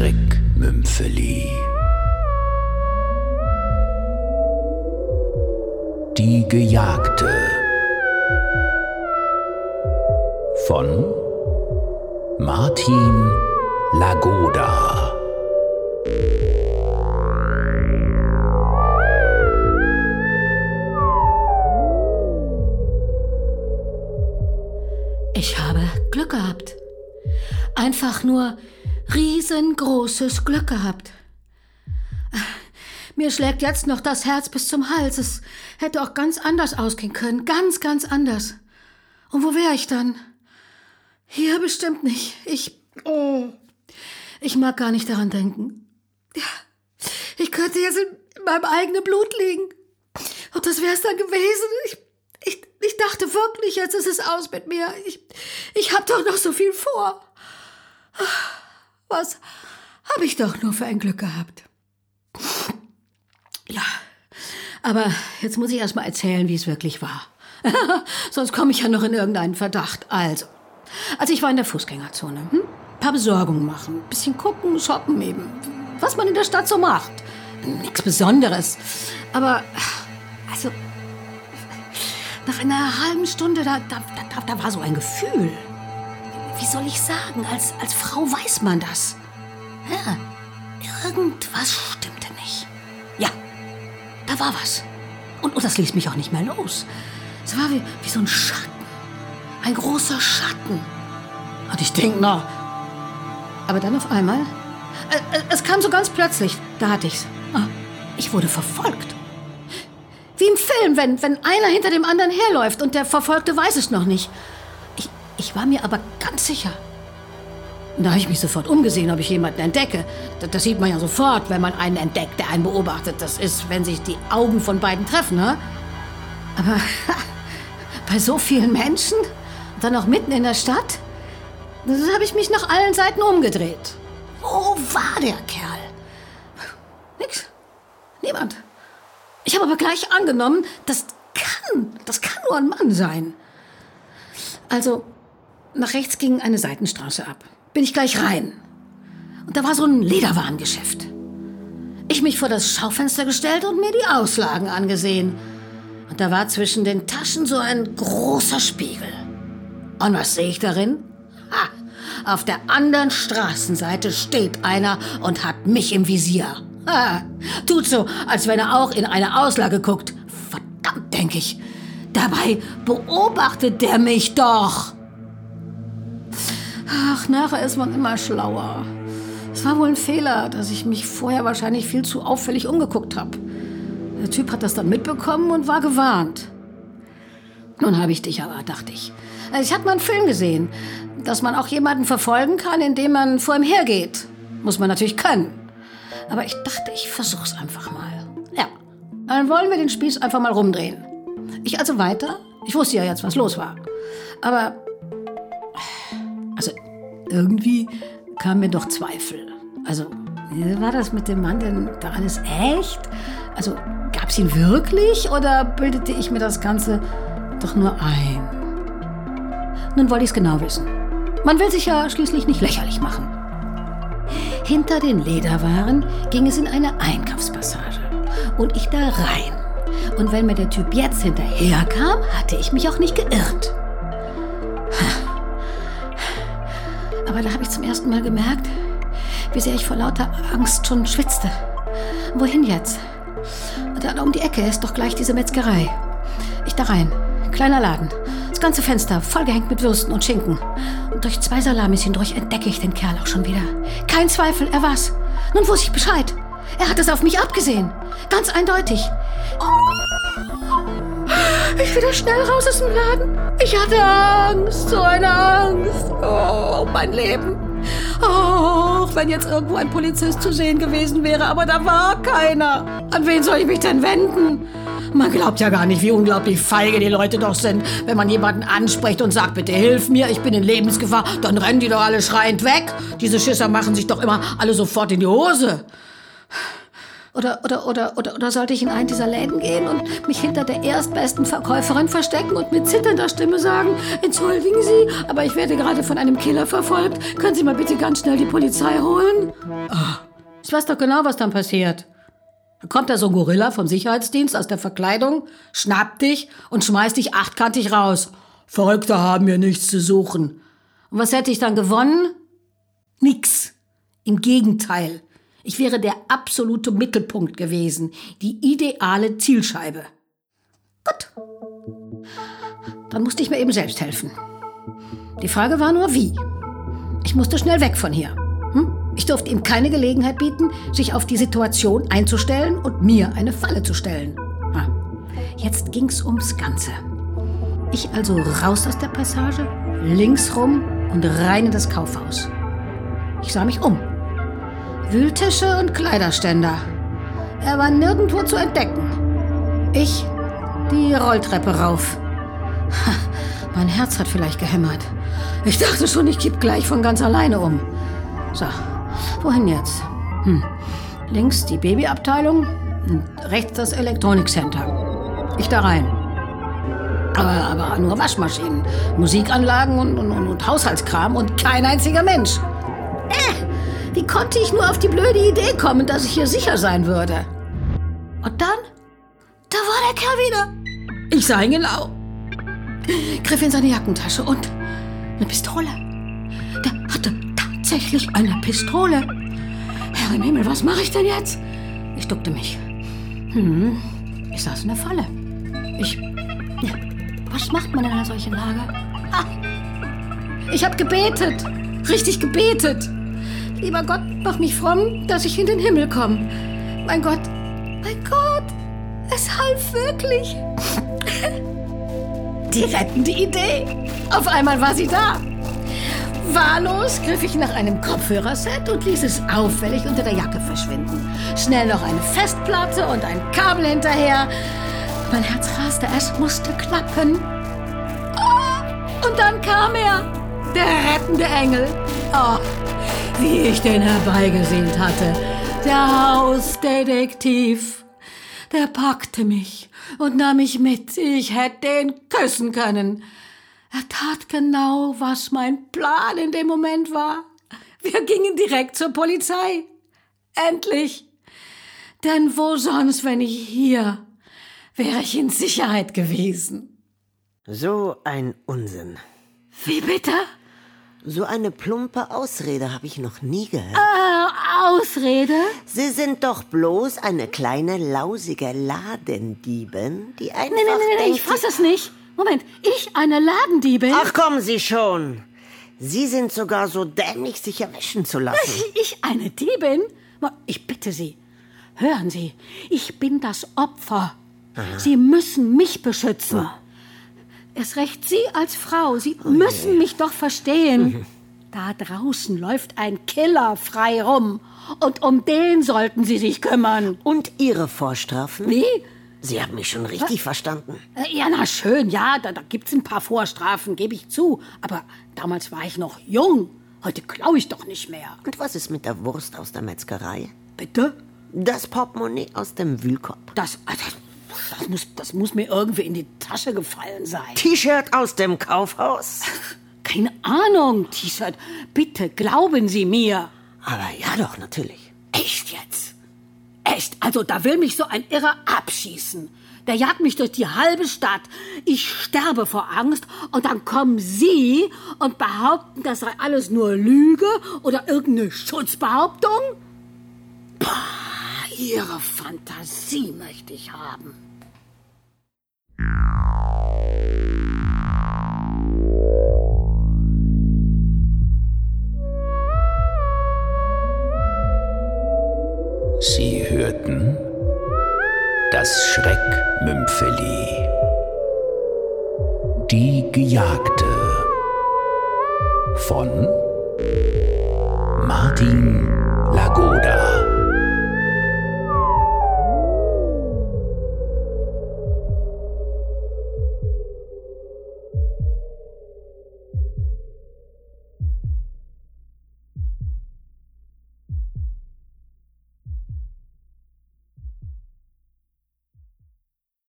Strickmümpfeli. Die Gejagte von Martin Lagoda. Ich habe Glück gehabt. Einfach nur riesengroßes Glück gehabt. Mir schlägt jetzt noch das Herz bis zum Hals. Es hätte auch ganz anders ausgehen können. Ganz, ganz anders. Und wo wäre ich dann? Hier bestimmt nicht. Ich. Oh. Ich mag gar nicht daran denken. Ich könnte jetzt in meinem eigenen Blut liegen. Und das wäre es dann gewesen. Ich, ich, ich dachte wirklich, jetzt ist es aus mit mir. Ich, ich habe doch noch so viel vor. Was habe ich doch nur für ein Glück gehabt. Ja, aber jetzt muss ich erst mal erzählen, wie es wirklich war. Sonst komme ich ja noch in irgendeinen Verdacht. Also, also ich war in der Fußgängerzone. Hm? Ein paar Besorgungen machen, bisschen gucken, shoppen eben. Was man in der Stadt so macht. Nichts Besonderes. Aber, also, nach einer halben Stunde, da, da, da, da war so ein Gefühl. Wie soll ich sagen? Als, als Frau weiß man das. Ja, irgendwas stimmte nicht. Ja, da war was. Und, und das ließ mich auch nicht mehr los. Es war wie, wie so ein Schatten. Ein großer Schatten. Und ich denk noch. Aber dann auf einmal. Äh, äh, es kam so ganz plötzlich. Da hatte ich's. Ah, ich wurde verfolgt. Wie im Film, wenn, wenn einer hinter dem anderen herläuft und der Verfolgte weiß es noch nicht. Ich, war mir aber ganz sicher. Da habe ich mich sofort umgesehen, ob ich jemanden entdecke. Das, das, sieht man ja sofort, wenn man einen entdeckt, der einen beobachtet. Das ist, wenn sich die Augen von beiden treffen, ne? Aber bei so vielen Menschen dann auch mitten in der Stadt, da habe ich mich nach allen Seiten umgedreht. Wo war der Kerl? Nix. Niemand. Ich habe aber gleich angenommen, das kann, das kann nur ein Mann sein. Also, nach rechts ging eine Seitenstraße ab. Bin ich gleich rein. Und da war so ein Lederwarengeschäft. Ich mich vor das Schaufenster gestellt und mir die Auslagen angesehen. Und da war zwischen den Taschen so ein großer Spiegel. Und was sehe ich darin? Ha, auf der anderen Straßenseite steht einer und hat mich im Visier. Ha, tut so, als wenn er auch in eine Auslage guckt. Verdammt, denke ich. Dabei beobachtet der mich doch. Ach, nachher ist man immer schlauer. Es war wohl ein Fehler, dass ich mich vorher wahrscheinlich viel zu auffällig umgeguckt habe. Der Typ hat das dann mitbekommen und war gewarnt. Nun habe ich dich aber, dachte ich. Ich hatte mal einen Film gesehen, dass man auch jemanden verfolgen kann, indem man vor ihm hergeht. Muss man natürlich können. Aber ich dachte, ich versuch's einfach mal. Ja, dann wollen wir den Spieß einfach mal rumdrehen. Ich also weiter. Ich wusste ja jetzt, was los war. Aber irgendwie kam mir doch Zweifel. Also war das mit dem Mann denn da alles echt? Also gab es ihn wirklich oder bildete ich mir das Ganze doch nur ein? Nun wollte ich es genau wissen. Man will sich ja schließlich nicht lächerlich machen. Hinter den Lederwaren ging es in eine Einkaufspassage und ich da rein. Und wenn mir der Typ jetzt hinterherkam, hatte ich mich auch nicht geirrt. Aber da habe ich zum ersten Mal gemerkt, wie sehr ich vor lauter Angst schon schwitzte. Wohin jetzt? Da um die Ecke ist doch gleich diese Metzgerei. Ich da rein. Kleiner Laden. Das ganze Fenster vollgehängt mit Würsten und Schinken. Und durch zwei Salamis hindurch entdecke ich den Kerl auch schon wieder. Kein Zweifel, er war's. Nun wusste ich Bescheid. Er hat es auf mich abgesehen. Ganz eindeutig. Ich wieder schnell raus aus dem Laden. Ich hatte Angst, so eine Angst. Oh, mein Leben. Oh, wenn jetzt irgendwo ein Polizist zu sehen gewesen wäre, aber da war keiner. An wen soll ich mich denn wenden? Man glaubt ja gar nicht, wie unglaublich feige die Leute doch sind. Wenn man jemanden anspricht und sagt, bitte hilf mir, ich bin in Lebensgefahr, dann rennen die doch alle schreiend weg. Diese Schisser machen sich doch immer alle sofort in die Hose. Oder, oder, oder, oder, oder sollte ich in einen dieser Läden gehen und mich hinter der erstbesten Verkäuferin verstecken und mit zitternder Stimme sagen, entschuldigen Sie, aber ich werde gerade von einem Killer verfolgt. Können Sie mal bitte ganz schnell die Polizei holen? Oh, ich weiß doch genau, was dann passiert. Da kommt da so ein Gorilla vom Sicherheitsdienst aus der Verkleidung, schnappt dich und schmeißt dich achtkantig raus. Verrückte haben hier nichts zu suchen. Und was hätte ich dann gewonnen? Nix. Im Gegenteil. Ich wäre der absolute Mittelpunkt gewesen, die ideale Zielscheibe. Gut. Dann musste ich mir eben selbst helfen. Die Frage war nur, wie. Ich musste schnell weg von hier. Hm? Ich durfte ihm keine Gelegenheit bieten, sich auf die Situation einzustellen und mir eine Falle zu stellen. Ha. Jetzt ging's ums Ganze. Ich also raus aus der Passage, links rum und rein in das Kaufhaus. Ich sah mich um. Wühltische und Kleiderständer. Er war nirgendwo zu entdecken. Ich die Rolltreppe rauf. Ha, mein Herz hat vielleicht gehämmert. Ich dachte schon, ich kipp gleich von ganz alleine um. So, wohin jetzt? Hm. Links die Babyabteilung und rechts das Elektronikcenter. Ich da rein. Aber, aber nur Waschmaschinen, Musikanlagen und, und, und Haushaltskram und kein einziger Mensch. Wie konnte ich nur auf die blöde Idee kommen, dass ich hier sicher sein würde? Und dann, da war der Kerl wieder. Ich sah ihn genau. Griff in seine Jackentasche und eine Pistole. Der hatte tatsächlich eine Pistole. Herr im Himmel, was mache ich denn jetzt? Ich duckte mich. Hm, ich saß in der Falle. Ich. Ja, was macht man in einer solchen Lage? Ah, ich habe gebetet. Richtig gebetet. Lieber Gott, mach mich fromm, dass ich in den Himmel komme. Mein Gott, mein Gott, es half wirklich. Die rettende Idee. Auf einmal war sie da. Wahllos griff ich nach einem Kopfhörerset und ließ es auffällig unter der Jacke verschwinden. Schnell noch eine Festplatte und ein Kabel hinterher. Mein Herz raste, es musste klappen. Oh, und dann kam er, der rettende Engel. Oh, wie ich den herbeigesehnt hatte. Der Hausdetektiv. Der packte mich und nahm mich mit. Ich hätte ihn küssen können. Er tat genau, was mein Plan in dem Moment war. Wir gingen direkt zur Polizei. Endlich. Denn wo sonst, wenn ich hier, wäre ich in Sicherheit gewesen. So ein Unsinn. Wie bitte? So eine plumpe Ausrede habe ich noch nie gehört. Äh, Ausrede? Sie sind doch bloß eine kleine lausige Ladendiebin, die einfach Nee, nee, nee, nee, denkt, ich fass es nicht. Moment, ich eine Ladendiebin? Ach, kommen Sie schon. Sie sind sogar so dämlich, sich erwischen zu lassen. Ich eine Diebin? Ich bitte Sie. Hören Sie, ich bin das Opfer. Sie müssen mich beschützen. Erst recht Sie als Frau. Sie müssen mich doch verstehen. Da draußen läuft ein Killer frei rum. Und um den sollten Sie sich kümmern. Und Ihre Vorstrafen? Wie? Sie haben mich schon richtig verstanden. Äh, Ja, na schön, ja, da, da gibt's ein paar Vorstrafen, gebe ich zu. Aber damals war ich noch jung. Heute klaue ich doch nicht mehr. Und was ist mit der Wurst aus der Metzgerei? Bitte? Das Portemonnaie aus dem Wühlkorb? Das, das, das, muss, das muss mir irgendwie in die Tasche gefallen sein. T-Shirt aus dem Kaufhaus? Keine Ahnung, T-Shirt. Bitte glauben Sie mir. Aber ja doch, natürlich. Echt jetzt? Echt? Also da will mich so ein Irrer abschießen. Der jagt mich durch die halbe Stadt. Ich sterbe vor Angst und dann kommen Sie und behaupten, das sei alles nur Lüge oder irgendeine Schutzbehauptung? Pah, Ihre Fantasie möchte ich haben. Sie hörten das Schreckmümpfeli. Die Gejagte von Martin Lagoda.